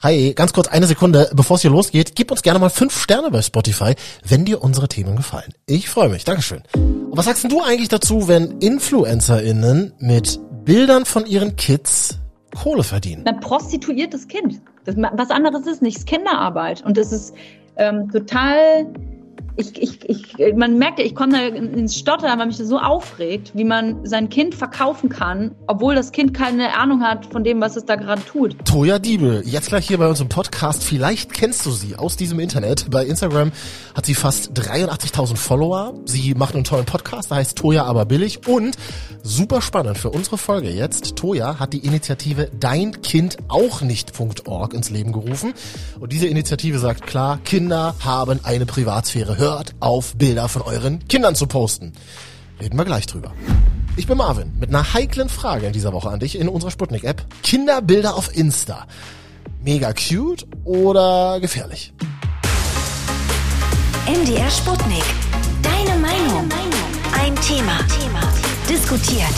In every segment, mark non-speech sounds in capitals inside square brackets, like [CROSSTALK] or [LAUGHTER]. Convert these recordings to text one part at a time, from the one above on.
Hi, ganz kurz eine Sekunde, bevor es hier losgeht, gib uns gerne mal fünf Sterne bei Spotify, wenn dir unsere Themen gefallen. Ich freue mich, Dankeschön. Und was sagst denn du eigentlich dazu, wenn InfluencerInnen mit Bildern von ihren Kids Kohle verdienen? Ein prostituiertes Kind. Das, was anderes ist nicht, es ist Kinderarbeit. Und das ist ähm, total ich, ich, ich, man merkt ja, ich komme da ins Stottern, weil mich das so aufregt, wie man sein Kind verkaufen kann, obwohl das Kind keine Ahnung hat von dem, was es da gerade tut. Toja Diebel, jetzt gleich hier bei uns im Podcast. Vielleicht kennst du sie aus diesem Internet. Bei Instagram hat sie fast 83.000 Follower. Sie macht einen tollen Podcast, der heißt Toja aber billig. Und super spannend für unsere Folge jetzt. Toja hat die Initiative Dein Kind auch nicht.org ins Leben gerufen. Und diese Initiative sagt klar, Kinder haben eine Privatsphäre. Hör hört auf, Bilder von euren Kindern zu posten. Reden wir gleich drüber. Ich bin Marvin mit einer heiklen Frage in dieser Woche an dich in unserer Sputnik-App. Kinderbilder auf Insta. Mega cute oder gefährlich? MDR Sputnik. Deine Meinung. Ein Thema. Diskutiert.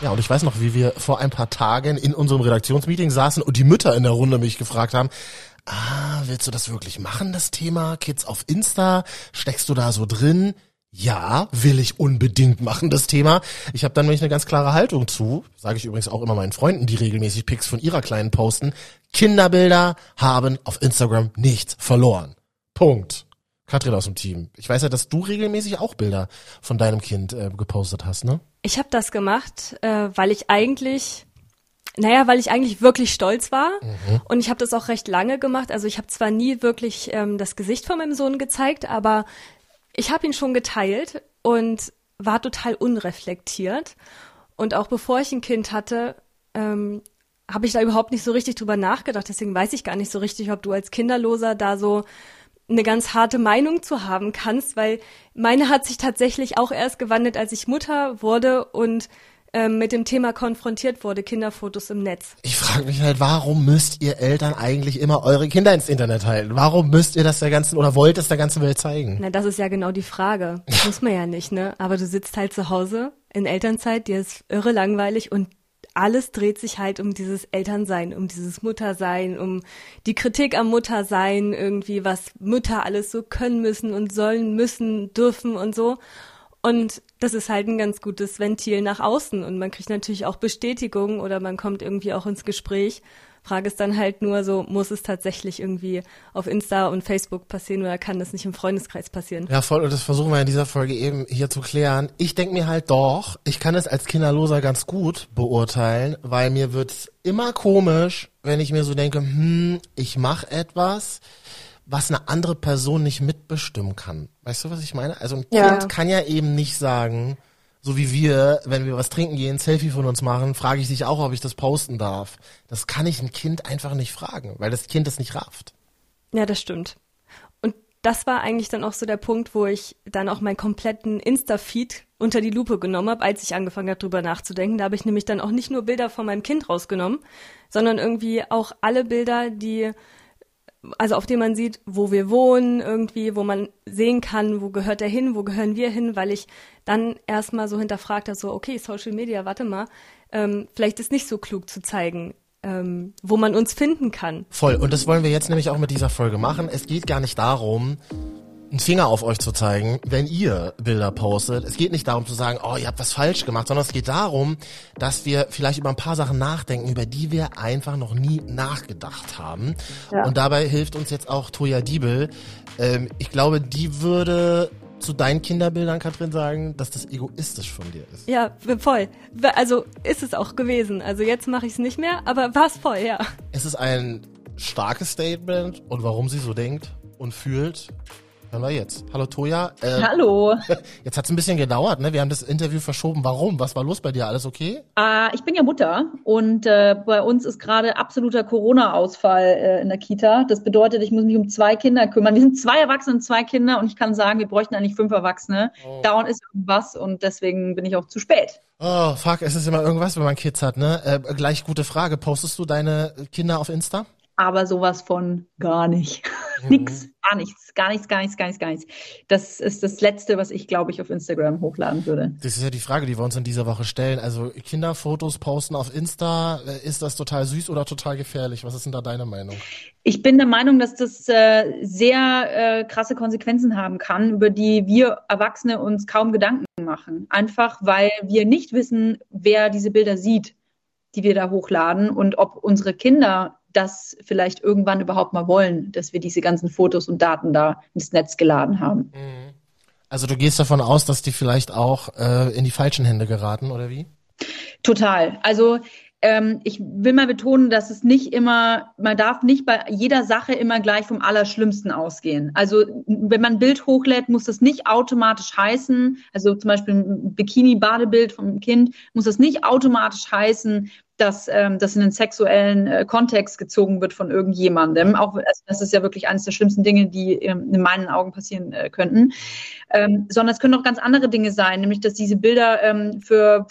Ja, und ich weiß noch, wie wir vor ein paar Tagen in unserem Redaktionsmeeting saßen und die Mütter in der Runde mich gefragt haben, ah, willst du das wirklich machen, das Thema Kids auf Insta? Steckst du da so drin? Ja, will ich unbedingt machen, das Thema. Ich habe dann nämlich eine ganz klare Haltung zu, sage ich übrigens auch immer meinen Freunden, die regelmäßig Pics von ihrer Kleinen posten. Kinderbilder haben auf Instagram nichts verloren. Punkt. Katrin aus dem Team. Ich weiß ja, dass du regelmäßig auch Bilder von deinem Kind äh, gepostet hast, ne? Ich habe das gemacht, äh, weil ich eigentlich naja, weil ich eigentlich wirklich stolz war mhm. und ich habe das auch recht lange gemacht. Also ich habe zwar nie wirklich ähm, das Gesicht von meinem Sohn gezeigt, aber ich habe ihn schon geteilt und war total unreflektiert. Und auch bevor ich ein Kind hatte, ähm, habe ich da überhaupt nicht so richtig drüber nachgedacht. Deswegen weiß ich gar nicht so richtig, ob du als Kinderloser da so eine ganz harte Meinung zu haben kannst, weil meine hat sich tatsächlich auch erst gewandelt, als ich Mutter wurde und mit dem Thema konfrontiert wurde, Kinderfotos im Netz. Ich frage mich halt, warum müsst ihr Eltern eigentlich immer eure Kinder ins Internet halten? Warum müsst ihr das der ganzen oder wollt es der ganzen Welt zeigen? Na, das ist ja genau die Frage. Das muss man ja nicht, ne? Aber du sitzt halt zu Hause in Elternzeit, dir ist irre langweilig und alles dreht sich halt um dieses Elternsein, um dieses Muttersein, um die Kritik am Muttersein, irgendwie, was Mütter alles so können müssen und sollen müssen, dürfen und so. Und das ist halt ein ganz gutes Ventil nach außen und man kriegt natürlich auch Bestätigung oder man kommt irgendwie auch ins Gespräch. Frage ist dann halt nur so, muss es tatsächlich irgendwie auf Insta und Facebook passieren oder kann das nicht im Freundeskreis passieren? Ja, voll, und das versuchen wir in dieser Folge eben hier zu klären. Ich denke mir halt doch, ich kann es als Kinderloser ganz gut beurteilen, weil mir wird's immer komisch, wenn ich mir so denke, hm, ich mache etwas, was eine andere Person nicht mitbestimmen kann. Weißt du, was ich meine? Also ein ja. Kind kann ja eben nicht sagen, so wie wir, wenn wir was trinken gehen, Selfie von uns machen, frage ich dich auch, ob ich das posten darf. Das kann ich ein Kind einfach nicht fragen, weil das Kind das nicht rafft. Ja, das stimmt. Und das war eigentlich dann auch so der Punkt, wo ich dann auch meinen kompletten Insta-Feed unter die Lupe genommen habe, als ich angefangen habe, drüber nachzudenken. Da habe ich nämlich dann auch nicht nur Bilder von meinem Kind rausgenommen, sondern irgendwie auch alle Bilder, die also auf dem man sieht, wo wir wohnen, irgendwie, wo man sehen kann, wo gehört er hin, wo gehören wir hin, weil ich dann erstmal so hinterfragt habe, so, okay, Social Media, warte mal, ähm, vielleicht ist nicht so klug zu zeigen, ähm, wo man uns finden kann. Voll, und das wollen wir jetzt nämlich auch mit dieser Folge machen. Es geht gar nicht darum, einen Finger auf euch zu zeigen, wenn ihr Bilder postet. Es geht nicht darum zu sagen, oh, ihr habt was falsch gemacht, sondern es geht darum, dass wir vielleicht über ein paar Sachen nachdenken, über die wir einfach noch nie nachgedacht haben. Ja. Und dabei hilft uns jetzt auch Toya Diebel. Ähm, ich glaube, die würde zu deinen Kinderbildern, Katrin, sagen, dass das egoistisch von dir ist. Ja, voll. Also ist es auch gewesen. Also jetzt mache ich es nicht mehr, aber war es voll, ja. Es ist ein starkes Statement und warum sie so denkt und fühlt, Hören wir jetzt. Hallo Toja. Äh, Hallo. [LAUGHS] Jetzt hat es ein bisschen gedauert, ne? Wir haben das Interview verschoben. Warum? Was war los bei dir? Alles okay? Äh, ich bin ja Mutter und äh, bei uns ist gerade absoluter Corona-Ausfall äh, in der Kita. Das bedeutet, ich muss mich um zwei Kinder kümmern. Wir sind zwei Erwachsene und zwei Kinder und ich kann sagen, wir bräuchten eigentlich fünf Erwachsene. Oh. Dauernd ist irgendwas und deswegen bin ich auch zu spät. Oh, fuck, es ist immer irgendwas, wenn man Kids hat, ne? Äh, gleich gute Frage. Postest du deine Kinder auf Insta? Aber sowas von gar nicht. [LAUGHS] Mhm. Nix, gar nichts, gar nichts, gar nichts, gar nichts, gar nichts. Das ist das Letzte, was ich, glaube ich, auf Instagram hochladen würde. Das ist ja die Frage, die wir uns in dieser Woche stellen. Also Kinderfotos posten auf Insta, äh, ist das total süß oder total gefährlich? Was ist denn da deine Meinung? Ich bin der Meinung, dass das äh, sehr äh, krasse Konsequenzen haben kann, über die wir Erwachsene uns kaum Gedanken machen. Einfach weil wir nicht wissen, wer diese Bilder sieht, die wir da hochladen und ob unsere Kinder das vielleicht irgendwann überhaupt mal wollen, dass wir diese ganzen Fotos und Daten da ins Netz geladen haben. Mhm. Also du gehst davon aus, dass die vielleicht auch äh, in die falschen Hände geraten, oder wie? Total. Also ähm, ich will mal betonen, dass es nicht immer, man darf nicht bei jeder Sache immer gleich vom Allerschlimmsten ausgehen. Also wenn man ein Bild hochlädt, muss das nicht automatisch heißen, also zum Beispiel ein Bikini-Badebild vom Kind, muss das nicht automatisch heißen, dass ähm, das in einen sexuellen äh, Kontext gezogen wird von irgendjemandem. Auch also das ist ja wirklich eines der schlimmsten Dinge, die ähm, in meinen Augen passieren äh, könnten. Ähm, sondern es können auch ganz andere Dinge sein, nämlich dass diese Bilder ähm, für,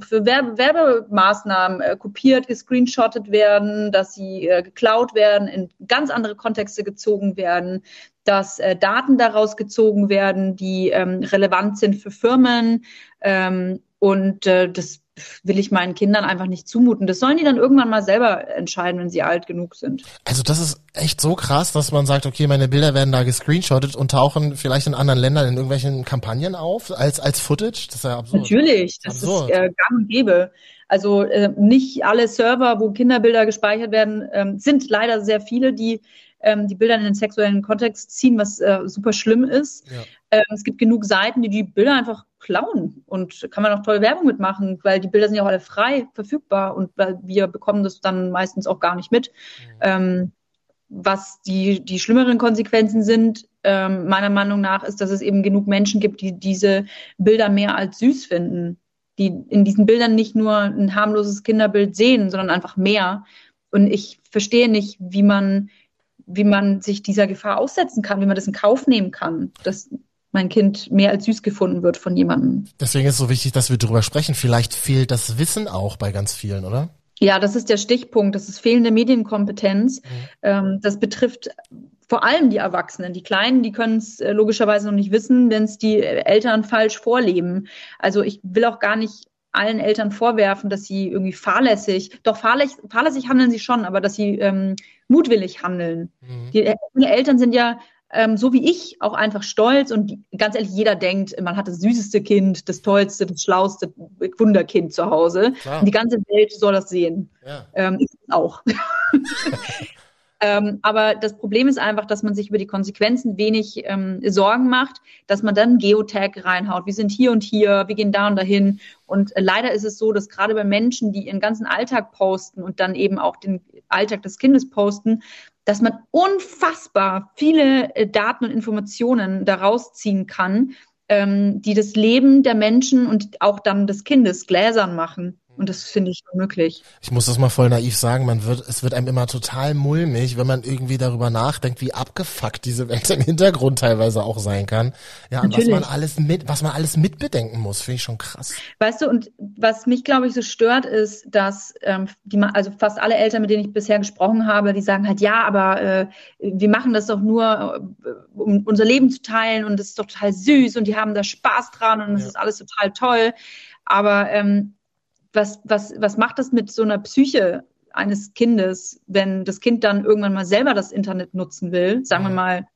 für Werbe Werbemaßnahmen äh, kopiert, gescreenshottet werden, dass sie äh, geklaut werden, in ganz andere Kontexte gezogen werden, dass äh, Daten daraus gezogen werden, die ähm, relevant sind für Firmen. Ähm, und äh, das will ich meinen Kindern einfach nicht zumuten. Das sollen die dann irgendwann mal selber entscheiden, wenn sie alt genug sind. Also das ist echt so krass, dass man sagt, okay, meine Bilder werden da gescreenshottet und tauchen vielleicht in anderen Ländern in irgendwelchen Kampagnen auf als als Footage. Das ist ja absurd. Natürlich, das absurd. ist äh, gang und gäbe. Also äh, nicht alle Server, wo Kinderbilder gespeichert werden, ähm, sind leider sehr viele, die ähm, die Bilder in den sexuellen Kontext ziehen, was äh, super schlimm ist. Ja. Ähm, es gibt genug Seiten, die die Bilder einfach klauen und kann man auch tolle Werbung mitmachen, weil die Bilder sind ja auch alle frei verfügbar und wir bekommen das dann meistens auch gar nicht mit. Mhm. Ähm, was die, die schlimmeren Konsequenzen sind, ähm, meiner Meinung nach, ist, dass es eben genug Menschen gibt, die diese Bilder mehr als süß finden, die in diesen Bildern nicht nur ein harmloses Kinderbild sehen, sondern einfach mehr. Und ich verstehe nicht, wie man, wie man sich dieser Gefahr aussetzen kann, wie man das in Kauf nehmen kann. Das mein Kind mehr als süß gefunden wird von jemandem. Deswegen ist es so wichtig, dass wir darüber sprechen. Vielleicht fehlt das Wissen auch bei ganz vielen, oder? Ja, das ist der Stichpunkt. Das ist fehlende Medienkompetenz. Mhm. Ähm, das betrifft vor allem die Erwachsenen. Die Kleinen, die können es äh, logischerweise noch nicht wissen, wenn es die Eltern falsch vorleben. Also ich will auch gar nicht allen Eltern vorwerfen, dass sie irgendwie fahrlässig, doch fahrlässig, fahrlässig handeln sie schon, aber dass sie ähm, mutwillig handeln. Mhm. Die, die Eltern sind ja ähm, so wie ich, auch einfach stolz und ganz ehrlich, jeder denkt, man hat das süßeste Kind, das tollste, das schlauste Wunderkind zu Hause. Klar. Und die ganze Welt soll das sehen. Ja. Ähm, ich [LAUGHS] auch. [LAUGHS] Ähm, aber das Problem ist einfach, dass man sich über die Konsequenzen wenig ähm, Sorgen macht, dass man dann Geotag reinhaut. Wir sind hier und hier, wir gehen da und dahin. Und äh, leider ist es so, dass gerade bei Menschen, die ihren ganzen Alltag posten und dann eben auch den Alltag des Kindes posten, dass man unfassbar viele äh, Daten und Informationen daraus ziehen kann, ähm, die das Leben der Menschen und auch dann des Kindes gläsern machen. Und das finde ich unmöglich. Ich muss das mal voll naiv sagen, man wird, es wird einem immer total mulmig, wenn man irgendwie darüber nachdenkt, wie abgefuckt diese Welt im Hintergrund teilweise auch sein kann. Ja, was man alles mit, was man alles mitbedenken muss, finde ich schon krass. Weißt du, und was mich, glaube ich, so stört, ist, dass ähm, die, also fast alle Eltern, mit denen ich bisher gesprochen habe, die sagen halt, ja, aber äh, wir machen das doch nur, äh, um unser Leben zu teilen und es ist doch total süß und die haben da Spaß dran und es ja. ist alles total toll. Aber ähm, was, was, was macht das mit so einer Psyche eines Kindes, wenn das Kind dann irgendwann mal selber das Internet nutzen will, sagen wir mal,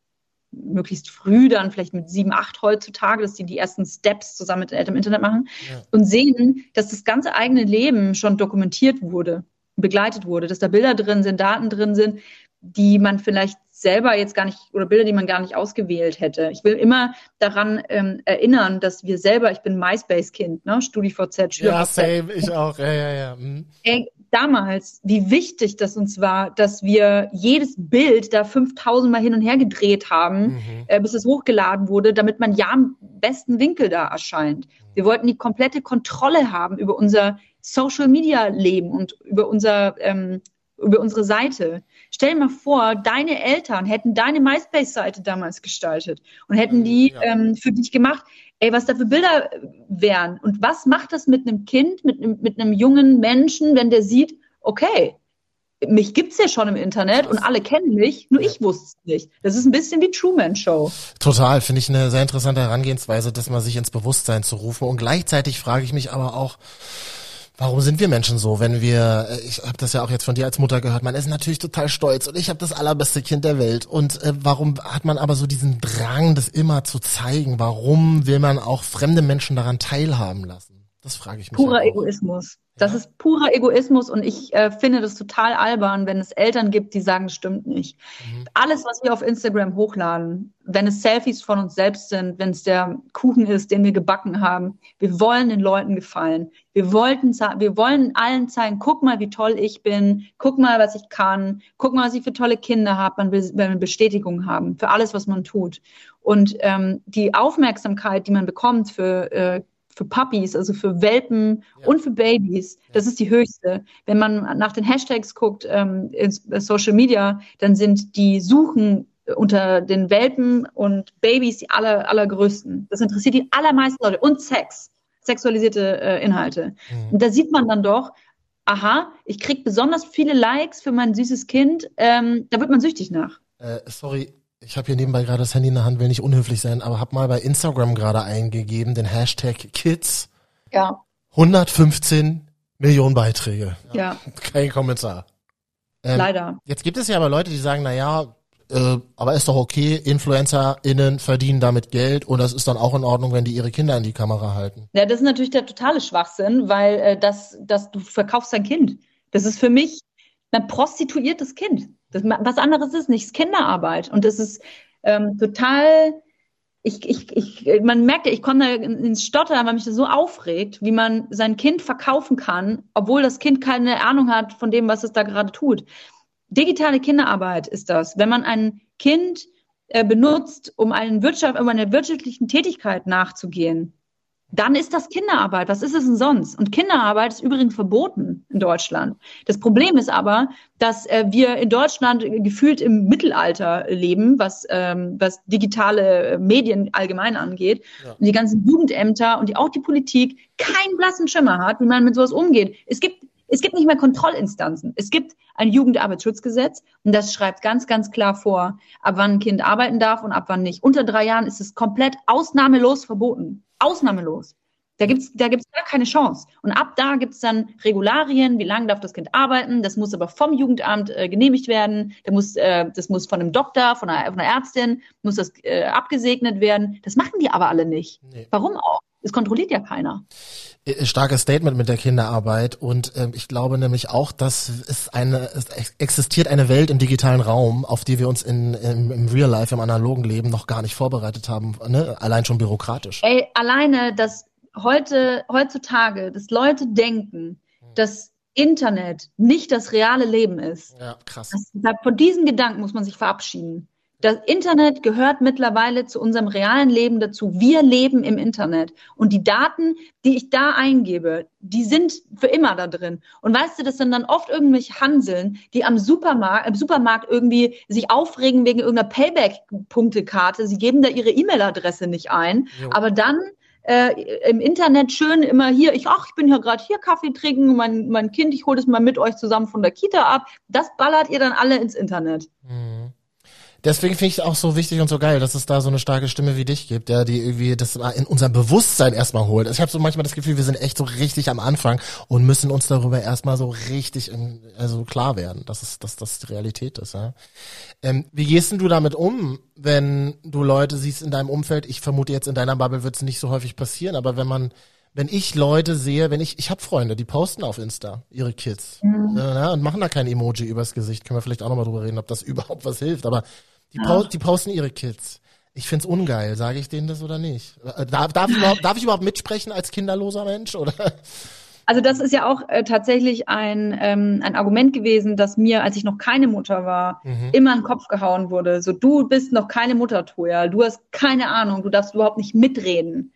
möglichst früh, dann vielleicht mit sieben, acht heutzutage, dass die die ersten Steps zusammen mit den Eltern im Internet machen ja. und sehen, dass das ganze eigene Leben schon dokumentiert wurde, begleitet wurde, dass da Bilder drin sind, Daten drin sind, die man vielleicht selber jetzt gar nicht oder Bilder, die man gar nicht ausgewählt hätte. Ich will immer daran ähm, erinnern, dass wir selber, ich bin MySpace-Kind, ne, StudiVZ, SchülerVZ. Ja, same, ich auch, ja, ja, ja. Mhm. Ey, damals, wie wichtig das uns war, dass wir jedes Bild da 5000 Mal hin und her gedreht haben, mhm. äh, bis es hochgeladen wurde, damit man ja im besten Winkel da erscheint. Wir wollten die komplette Kontrolle haben über unser Social Media Leben und über unser ähm, über unsere Seite. Stell dir mal vor, deine Eltern hätten deine MySpace-Seite damals gestaltet und hätten die ja. ähm, für dich gemacht. Ey, was da für Bilder wären. Und was macht das mit einem Kind, mit, mit einem jungen Menschen, wenn der sieht, okay, mich gibt's ja schon im Internet und alle kennen mich, nur ich wusste es nicht. Das ist ein bisschen wie Truman Show. Total, finde ich eine sehr interessante Herangehensweise, das mal sich ins Bewusstsein zu rufen. Und gleichzeitig frage ich mich aber auch, Warum sind wir Menschen so, wenn wir, äh, ich habe das ja auch jetzt von dir als Mutter gehört, man ist natürlich total stolz und ich habe das allerbeste Kind der Welt. Und äh, warum hat man aber so diesen Drang, das immer zu zeigen? Warum will man auch fremde Menschen daran teilhaben lassen? Das frage ich mich. Purer Egoismus. Das ist purer Egoismus und ich äh, finde das total albern, wenn es Eltern gibt, die sagen, es stimmt nicht. Mhm. Alles, was wir auf Instagram hochladen, wenn es Selfies von uns selbst sind, wenn es der Kuchen ist, den wir gebacken haben, wir wollen den Leuten gefallen. Wir wollten, wir wollen allen zeigen, guck mal, wie toll ich bin, guck mal, was ich kann, guck mal, was ich für tolle Kinder habe, man will, will Bestätigung haben für alles, was man tut. Und ähm, die Aufmerksamkeit, die man bekommt für äh, für Puppies, also für Welpen ja. und für Babys. Das ist die höchste. Wenn man nach den Hashtags guckt ähm, in äh, Social Media, dann sind die Suchen unter den Welpen und Babys die aller, allergrößten. Das interessiert die allermeisten Leute. Und Sex, sexualisierte äh, Inhalte. Mhm. Und da sieht man dann doch, aha, ich krieg besonders viele Likes für mein süßes Kind, ähm, da wird man süchtig nach. Äh, sorry, ich habe hier nebenbei gerade das Handy in der Hand, will nicht unhöflich sein, aber habe mal bei Instagram gerade eingegeben, den Hashtag Kids. Ja. 115 Millionen Beiträge. Ja. Kein Kommentar. Ähm, Leider. Jetzt gibt es ja aber Leute, die sagen, na ja, äh, aber ist doch okay, InfluencerInnen verdienen damit Geld und das ist dann auch in Ordnung, wenn die ihre Kinder in die Kamera halten. Ja, das ist natürlich der totale Schwachsinn, weil äh, das, das, du verkaufst dein Kind. Das ist für mich ein prostituiertes Kind. Das, was anderes ist nicht, es ist Kinderarbeit. Und das ist ähm, total, ich, ich, ich, man merkt ich komme da ins Stottern, weil mich das so aufregt, wie man sein Kind verkaufen kann, obwohl das Kind keine Ahnung hat von dem, was es da gerade tut. Digitale Kinderarbeit ist das. Wenn man ein Kind äh, benutzt, um, einen Wirtschaft, um einer wirtschaftlichen Tätigkeit nachzugehen, dann ist das Kinderarbeit. Was ist es denn sonst? Und Kinderarbeit ist übrigens verboten in Deutschland. Das Problem ist aber, dass äh, wir in Deutschland gefühlt im Mittelalter leben, was, ähm, was digitale Medien allgemein angeht. Ja. Und die ganzen Jugendämter und die, auch die Politik keinen blassen Schimmer hat, wie man mit sowas umgeht. Es gibt es gibt nicht mehr Kontrollinstanzen. Es gibt ein Jugendarbeitsschutzgesetz und das schreibt ganz, ganz klar vor, ab wann ein Kind arbeiten darf und ab wann nicht. Unter drei Jahren ist es komplett ausnahmelos verboten. Ausnahmelos. Da gibt's da gibt's gar keine Chance. Und ab da gibt's dann Regularien, wie lange darf das Kind arbeiten. Das muss aber vom Jugendamt äh, genehmigt werden. Da muss, äh, das muss von einem Doktor, von einer, von einer Ärztin, muss das äh, abgesegnet werden. Das machen die aber alle nicht. Nee. Warum auch? Es kontrolliert ja keiner. Äh, starkes Statement mit der Kinderarbeit und äh, ich glaube nämlich auch, dass es eine es existiert eine Welt im digitalen Raum, auf die wir uns in, im, im Real Life, im analogen Leben noch gar nicht vorbereitet haben, ne? allein schon bürokratisch. Ey, alleine, dass heute, heutzutage, dass Leute denken, hm. dass Internet nicht das reale Leben ist. Ja, krass. Das, von diesen Gedanken muss man sich verabschieden. Das Internet gehört mittlerweile zu unserem realen Leben dazu. Wir leben im Internet. Und die Daten, die ich da eingebe, die sind für immer da drin. Und weißt du, das sind dann oft irgendwelche Hanseln, die am Supermarkt, im Supermarkt irgendwie sich aufregen wegen irgendeiner Payback-Punktekarte. Sie geben da ihre E-Mail-Adresse nicht ein. Jo. Aber dann äh, im Internet schön immer hier, ich, ach, ich bin ja gerade hier Kaffee trinken, mein, mein Kind, ich hole das mal mit euch zusammen von der Kita ab. Das ballert ihr dann alle ins Internet. Mhm. Deswegen finde ich es auch so wichtig und so geil, dass es da so eine starke Stimme wie dich gibt, ja, die irgendwie das in unser Bewusstsein erstmal holt. Ich habe so manchmal das Gefühl, wir sind echt so richtig am Anfang und müssen uns darüber erstmal so richtig in, also klar werden, dass es, dass das die Realität ist. Ja. Ähm, wie gehst denn du damit um, wenn du Leute siehst in deinem Umfeld? Ich vermute jetzt in deiner Bubble wird es nicht so häufig passieren, aber wenn man wenn ich Leute sehe, wenn ich, ich habe Freunde, die posten auf Insta ihre Kids mhm. äh, und machen da kein Emoji übers Gesicht, können wir vielleicht auch nochmal drüber reden, ob das [LAUGHS] überhaupt was hilft, aber die, ja. die posten ihre Kids. Ich find's ungeil. Sage ich denen das oder nicht? Äh, darf, darf, ich überhaupt, darf ich überhaupt mitsprechen als kinderloser Mensch? Oder? Also das ist ja auch äh, tatsächlich ein, ähm, ein Argument gewesen, dass mir, als ich noch keine Mutter war, mhm. immer in den Kopf gehauen wurde. So, du bist noch keine Mutter, Toja. Du hast keine Ahnung. Du darfst überhaupt nicht mitreden.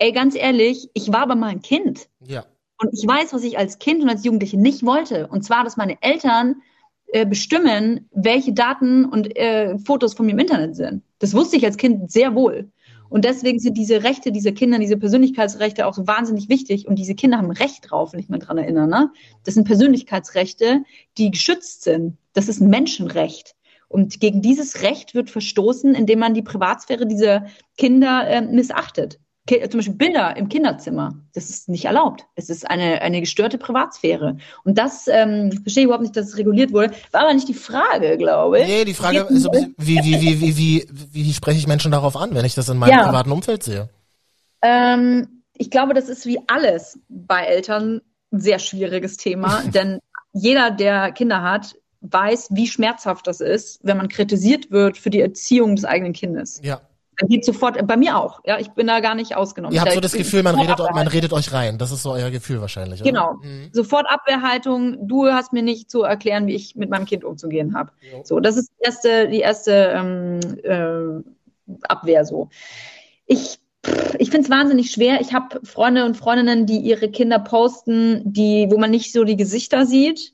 Ey, ganz ehrlich, ich war aber mal ein Kind. Ja. Und ich weiß, was ich als Kind und als Jugendliche nicht wollte. Und zwar, dass meine Eltern äh, bestimmen, welche Daten und äh, Fotos von mir im Internet sind. Das wusste ich als Kind sehr wohl. Und deswegen sind diese Rechte dieser Kinder, diese Persönlichkeitsrechte auch so wahnsinnig wichtig. Und diese Kinder haben Recht drauf, wenn ich mich dran erinnere. Ne? Das sind Persönlichkeitsrechte, die geschützt sind. Das ist ein Menschenrecht. Und gegen dieses Recht wird verstoßen, indem man die Privatsphäre dieser Kinder äh, missachtet. Zum Beispiel Bilder im Kinderzimmer. Das ist nicht erlaubt. Es ist eine, eine gestörte Privatsphäre. Und das ähm, verstehe ich überhaupt nicht, dass es reguliert wurde. War aber nicht die Frage, glaube ich. Nee, die Frage ist, wie, wie, wie, wie, wie, wie, wie spreche ich Menschen darauf an, wenn ich das in meinem Ja. privaten Umfeld sehe? Ähm, ich glaube, das ist wie alles bei Eltern ein sehr schwieriges Thema, [LAUGHS] denn jeder, der Kinder hat, weiß, wie schmerzhaft das ist, wenn man kritisiert wird für die Erziehung des eigenen Kindes. Ja. Dann geht sofort, bei mir auch, ja, ich bin da gar nicht ausgenommen. Ihr habt Da- so das Gefühl, man redet, man redet euch rein. Das ist so euer Gefühl wahrscheinlich. Oder? Genau. Mhm. Sofort Abwehrhaltung, du hast mir nicht zu erklären, wie ich mit meinem Kind umzugehen habe. Jo. So, das ist die erste, die erste ähm, äh, Abwehr so. Ich, ich finde es wahnsinnig schwer. Ich habe Freunde und Freundinnen, die ihre Kinder posten, die, wo man nicht so die Gesichter sieht,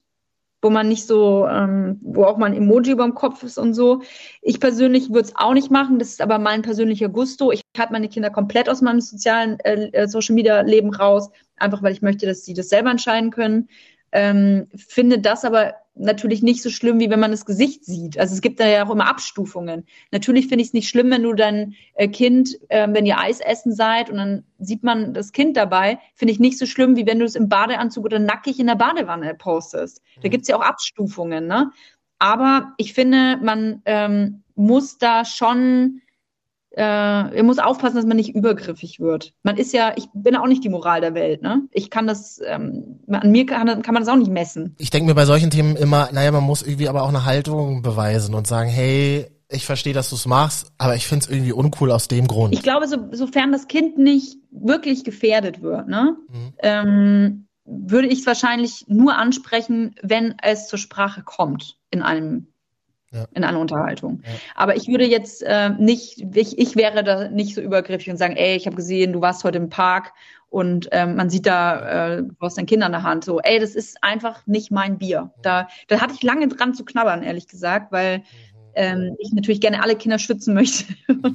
wo man nicht so, ähm, wo auch mal ein Emoji über dem Kopf ist und so. Ich persönlich würde es auch nicht machen, das ist aber mein persönlicher Gusto. Ich halte meine Kinder komplett aus meinem sozialen äh, äh, Social Media Leben raus, einfach weil ich möchte, dass sie das selber entscheiden können. Ähm, finde das aber natürlich nicht so schlimm, wie wenn man das Gesicht sieht. Also es gibt da ja auch immer Abstufungen. Natürlich finde ich es nicht schlimm, wenn du dein äh, Kind, äh, wenn ihr Eis essen seid und dann sieht man das Kind dabei, finde ich nicht so schlimm, wie wenn du es im Badeanzug oder nackig in der Badewanne postest. Da gibt's ja auch Abstufungen, ne? Aber ich finde, man ähm, muss da schon äh, er muss aufpassen, dass man nicht übergriffig wird. Man ist ja, ich bin auch nicht die Moral der Welt, ne? Ich kann das, ähm, an mir kann, kann man das auch nicht messen. Ich denke mir bei solchen Themen immer, naja, man muss irgendwie aber auch eine Haltung beweisen und sagen, hey, ich verstehe, dass du es machst, aber ich finde es irgendwie uncool aus dem Grund. Ich glaube, so, sofern das Kind nicht wirklich gefährdet wird, ne, Mhm. ähm, würde ich es wahrscheinlich nur ansprechen, wenn es zur Sprache kommt in einem Ja. in einer Unterhaltung. Ja. Aber ich würde jetzt äh, nicht, ich, ich wäre da nicht so übergriffig und sagen, ey, ich habe gesehen, du warst heute im Park und ähm, man sieht da, äh, du hast dein Kind an der Hand. So, ey, das ist einfach nicht mein Bier. Da, da hatte ich lange dran zu knabbern, ehrlich gesagt, weil ähm, ich natürlich gerne alle Kinder schützen möchte.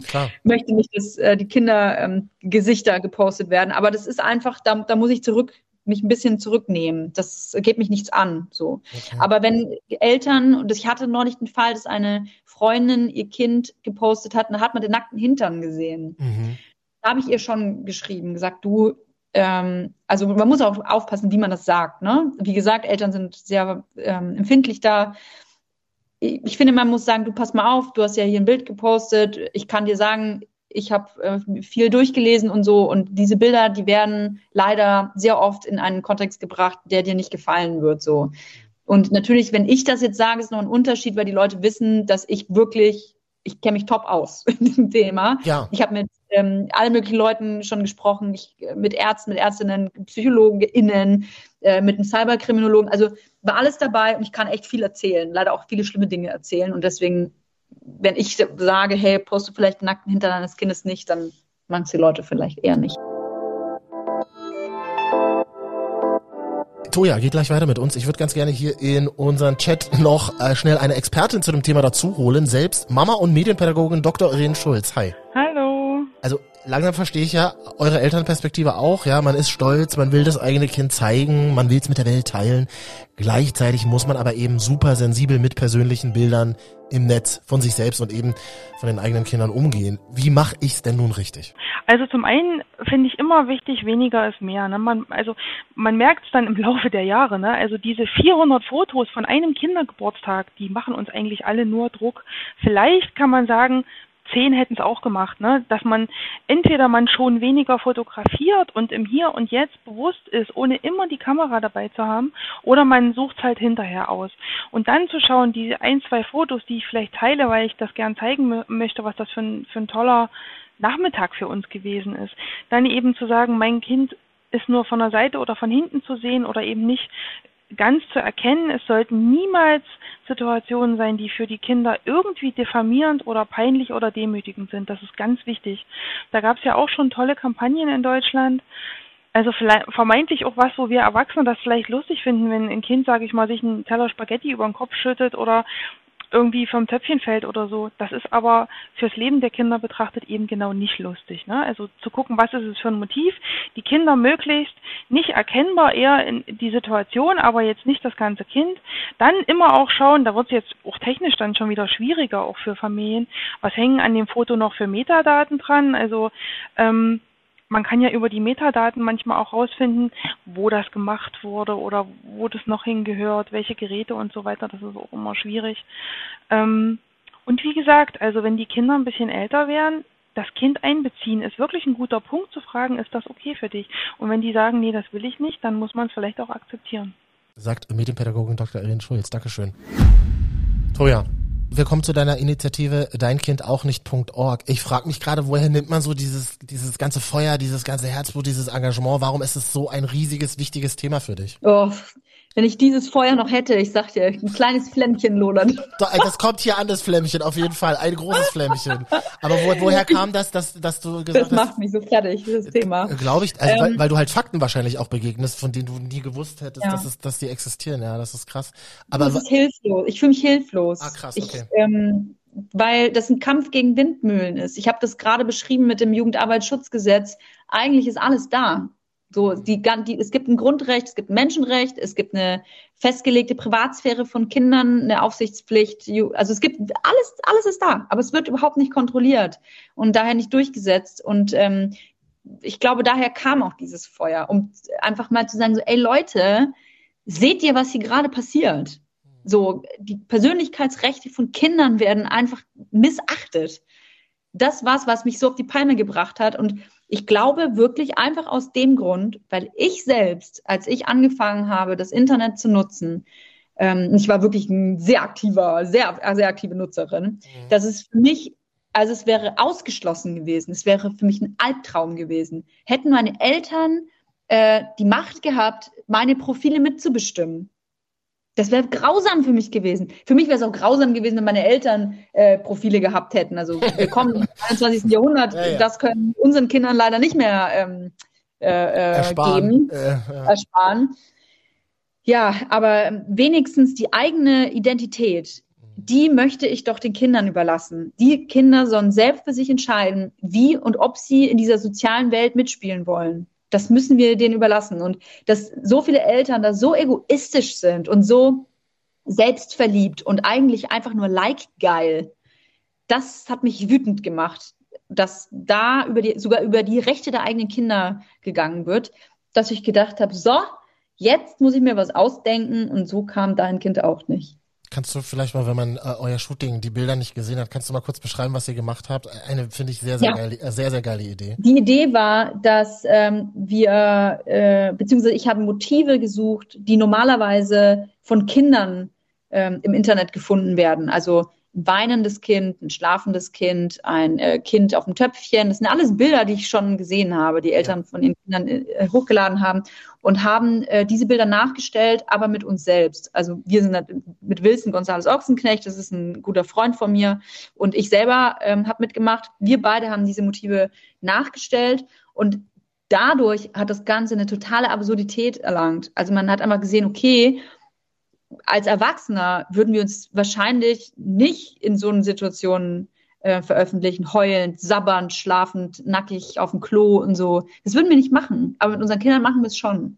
Klar. [LAUGHS] möchte nicht, dass äh, die Kinder ähm, Gesichter gepostet werden. Aber das ist einfach, da, da muss ich zurück, mich ein bisschen zurücknehmen. Das geht mich nichts an. So. Okay. Aber wenn Eltern, und ich hatte neulich den Fall, dass eine Freundin ihr Kind gepostet hat, und da hat man den nackten Hintern gesehen. Mhm. Da habe ich ihr schon geschrieben, gesagt, du, ähm, also man muss auch aufpassen, wie man das sagt. Ne? Wie gesagt, Eltern sind sehr ähm, empfindlich da. Ich ich finde, man muss sagen, du pass mal auf, du hast ja hier ein Bild gepostet. Ich kann dir sagen, ich habe äh, viel durchgelesen und so. Und diese Bilder, die werden leider sehr oft in einen Kontext gebracht, der dir nicht gefallen wird. So. Und natürlich, wenn ich das jetzt sage, ist noch ein Unterschied, weil die Leute wissen, dass ich wirklich, ich kenne mich top aus [LAUGHS] in diesem Thema. Ja. Ich habe mit ähm, allen möglichen Leuten schon gesprochen, ich, äh, mit Ärzten, mit Ärztinnen, PsychologenInnen, äh, mit einem Cyberkriminologen. Also war alles dabei und ich kann echt viel erzählen, leider auch viele schlimme Dinge erzählen. Und deswegen, wenn ich sage, hey, poste vielleicht den nackten Hintern deines Kindes nicht, dann machen es die Leute vielleicht eher nicht. Toja, geht gleich weiter mit uns. Ich würde ganz gerne hier in unseren Chat noch äh, schnell eine Expertin zu dem Thema dazu holen. Selbst Mama und Medienpädagogin Dr. Irene Schulz. Hi. Hallo. Also langsam verstehe ich ja eure Elternperspektive auch. Ja, man ist stolz, man will das eigene Kind zeigen, man will es mit der Welt teilen. Gleichzeitig muss man aber eben super sensibel mit persönlichen Bildern im Netz von sich selbst und eben von den eigenen Kindern umgehen. Wie mache ich's denn nun richtig? Also zum einen finde ich immer wichtig, weniger ist mehr. Ne? Man, also man merkt es dann im Laufe der Jahre. Ne? Also diese 400 Fotos von einem Kindergeburtstag, die machen uns eigentlich alle nur Druck. Vielleicht kann man sagen, zehn hätten es auch gemacht, ne? dass man entweder man schon weniger fotografiert und im Hier und Jetzt bewusst ist, ohne immer die Kamera dabei zu haben, oder man sucht es halt hinterher aus. Und dann zu schauen, die ein, zwei Fotos, die ich vielleicht teile, weil ich das gern zeigen mö- möchte, was das für ein, für ein toller Nachmittag für uns gewesen ist. Dann eben zu sagen, mein Kind ist nur von der Seite oder von hinten zu sehen oder eben nicht ganz zu erkennen. Es sollten niemals Situationen sein, die für die Kinder irgendwie diffamierend oder peinlich oder demütigend sind. Das ist ganz wichtig. Da gab es ja auch schon tolle Kampagnen in Deutschland. Also vielleicht vermeintlich auch was, wo wir Erwachsene das vielleicht lustig finden, wenn ein Kind, sage ich mal, sich einen Teller Spaghetti über den Kopf schüttet oder irgendwie vom Töpfchen fällt oder so. Das ist aber fürs Leben der Kinder betrachtet eben genau nicht lustig. Ne? Also zu gucken, was ist es für ein Motiv, die Kinder möglichst nicht erkennbar eher in die Situation, aber jetzt nicht das ganze Kind. Dann immer auch schauen, da wird es jetzt auch technisch dann schon wieder schwieriger, auch für Familien. Was hängen an dem Foto noch für Metadaten dran? Also ähm, man kann ja über die Metadaten manchmal auch rausfinden, wo das gemacht wurde oder wo das noch hingehört, welche Geräte und so weiter. Das ist auch immer schwierig. Ähm, und wie gesagt, also wenn die Kinder ein bisschen älter wären, das Kind einbeziehen ist wirklich ein guter Punkt zu fragen, ist das okay für dich? Und wenn die sagen, nee, das will ich nicht, dann muss man es vielleicht auch akzeptieren. Sagt Medienpädagogin Dr. Irene Schulz. Dankeschön. Willkommen zu deiner Initiative Dein Kind auch nicht.org. Ich frage mich gerade, woher nimmt man so dieses, dieses ganze Feuer, dieses ganze Herzblut, dieses Engagement? Warum ist es so ein riesiges, wichtiges Thema für dich? Oh, wenn ich dieses Feuer noch hätte, ich sag dir, ein kleines Flämmchen lodert. Das kommt hier an, das Flämmchen, auf jeden Fall. Ein großes Flämmchen. Aber wo, woher kam das, dass, dass du gesagt hast? Das macht mich so fertig, dieses Thema. Äh, Glaube ich, also, ähm, weil, weil du halt Fakten wahrscheinlich auch begegnest, von denen du nie gewusst hättest, ja. dass, es, dass die existieren. Ja, das ist krass. Aber das ist hilflos. Ich fühle mich hilflos. Ah, krass, okay. Ich, ähm, weil das ein Kampf gegen Windmühlen ist. Ich habe das gerade beschrieben mit dem Jugendarbeitsschutzgesetz. Eigentlich ist alles da. So, die, die, es gibt ein Grundrecht, es gibt ein Menschenrecht, es gibt eine festgelegte Privatsphäre von Kindern, eine Aufsichtspflicht. Also es gibt alles, alles ist da, aber es wird überhaupt nicht kontrolliert und daher nicht durchgesetzt. Und ähm, ich glaube, daher kam auch dieses Feuer, um einfach mal zu sagen, so, ey Leute, seht ihr, was hier gerade passiert? So, die Persönlichkeitsrechte von Kindern werden einfach missachtet. Das war's, was mich so auf die Palme gebracht hat. Und ich glaube wirklich einfach aus dem Grund, weil ich selbst, als ich angefangen habe, das Internet zu nutzen, ähm, ich war wirklich ein sehr aktiver, sehr, sehr aktive Nutzerin, mhm. dass es für mich, also es wäre ausgeschlossen gewesen, es wäre für mich ein Albtraum gewesen. Hätten meine Eltern äh, die Macht gehabt, meine Profile mitzubestimmen. Das wäre grausam für mich gewesen. Für mich wäre es auch grausam gewesen, wenn meine Eltern äh, Profile gehabt hätten. Also willkommen im [LAUGHS] 21. Jahrhundert. Ja, ja. Das können unseren Kindern leider nicht mehr ähm, äh, äh Ersparen. geben, äh, ja. ersparen. Ja, aber wenigstens die eigene Identität, die möchte ich doch den Kindern überlassen. Die Kinder sollen selbst für sich entscheiden, wie und ob sie in dieser sozialen Welt mitspielen wollen. Das müssen wir denen überlassen. Und dass so viele Eltern da so egoistisch sind und so selbstverliebt und eigentlich einfach nur like geil, das hat mich wütend gemacht, dass da über die, sogar über die Rechte der eigenen Kinder gegangen wird, dass ich gedacht habe, so, jetzt muss ich mir was ausdenken und so kam dein Kind auch nicht. Kannst du vielleicht mal, wenn man äh, euer Shooting, die Bilder nicht gesehen hat, kannst du mal kurz beschreiben, was ihr gemacht habt? Eine finde ich sehr, sehr ja. geile, äh, sehr, sehr geile Idee. Die Idee war, dass ähm, wir, äh, beziehungsweise ich habe Motive gesucht, die normalerweise von Kindern ähm, im Internet gefunden werden. Also weinendes Kind, ein schlafendes Kind, ein äh, Kind auf dem Töpfchen. Das sind alles Bilder, die ich schon gesehen habe, die Eltern von ihren Kindern äh, hochgeladen haben und haben äh, diese Bilder nachgestellt, aber mit uns selbst. Also wir sind mit Wilson González Ochsenknecht, das ist ein guter Freund von mir und ich selber ähm, habe mitgemacht. Wir beide haben diese Motive nachgestellt und dadurch hat das Ganze eine totale Absurdität erlangt. Also man hat einfach gesehen, okay, als Erwachsener würden wir uns wahrscheinlich nicht in so einer Situation äh, veröffentlichen, heulend, sabbernd, schlafend, nackig auf dem Klo und so. Das würden wir nicht machen, aber mit unseren Kindern machen wir es schon.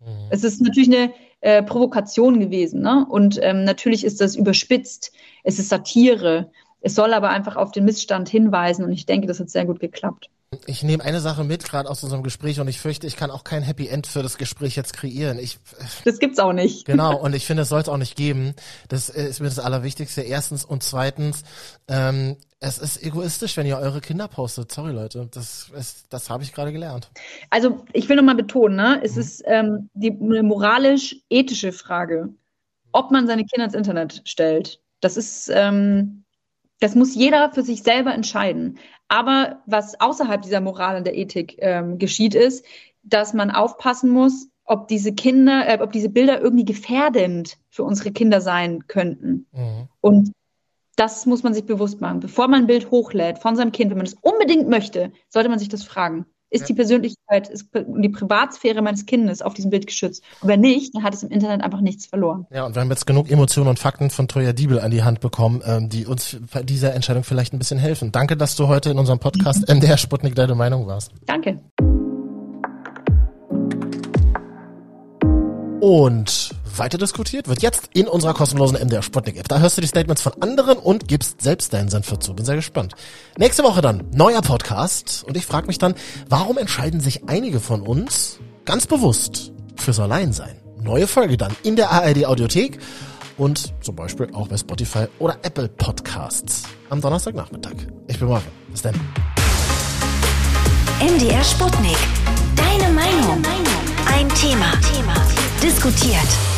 Mhm. Es ist natürlich eine äh, Provokation gewesen, ne? Und ähm, natürlich ist das überspitzt, es ist Satire. Es soll aber einfach auf den Missstand hinweisen und ich denke, das hat sehr gut geklappt. Ich nehme eine Sache mit, gerade aus unserem Gespräch, und ich fürchte, ich kann auch kein Happy End für das Gespräch jetzt kreieren. Ich, das gibt's auch nicht. Genau, und ich finde, es soll es auch nicht geben. Das ist mir das Allerwichtigste. Erstens und zweitens, ähm, es ist egoistisch, wenn ihr eure Kinder postet. Sorry, Leute, das, ist, das habe ich gerade gelernt. Also ich will nochmal betonen, ne? es mhm. ist ähm, die moralisch-ethische Frage, ob man seine Kinder ins Internet stellt. Das ist ähm, das muss jeder für sich selber entscheiden. Aber was außerhalb dieser Moral und der Ethik ähm, geschieht, ist, dass man aufpassen muss, ob diese Kinder, äh, ob diese Bilder irgendwie gefährdend für unsere Kinder sein könnten. Mhm. Und das muss man sich bewusst machen. Bevor man ein Bild hochlädt von seinem Kind, wenn man es unbedingt möchte, sollte man sich das fragen. Ist die Persönlichkeit, ist die Privatsphäre meines Kindes auf diesem Bild geschützt. Und wenn nicht, dann hat es im Internet einfach nichts verloren. Ja, und wir haben jetzt genug Emotionen und Fakten von Toya Diebel an die Hand bekommen, ähm, die uns bei dieser Entscheidung vielleicht ein bisschen helfen. Danke, dass du heute in unserem Podcast [LAUGHS] MDR Sputnik deine Meinung warst. Danke. Und weiter diskutiert wird jetzt in unserer kostenlosen MDR Sputnik App. Da hörst du die Statements von anderen und gibst selbst deinen Senf dazu. Bin sehr gespannt. Nächste Woche dann neuer Podcast und ich frage mich dann, warum entscheiden sich einige von uns ganz bewusst fürs Alleinsein? Neue Folge dann in der ARD Audiothek und zum Beispiel auch bei Spotify oder Apple Podcasts am Donnerstagnachmittag. Ich bin Marvin. Bis dann. MDR Sputnik. Deine Meinung. Ein Thema. Diskutiert.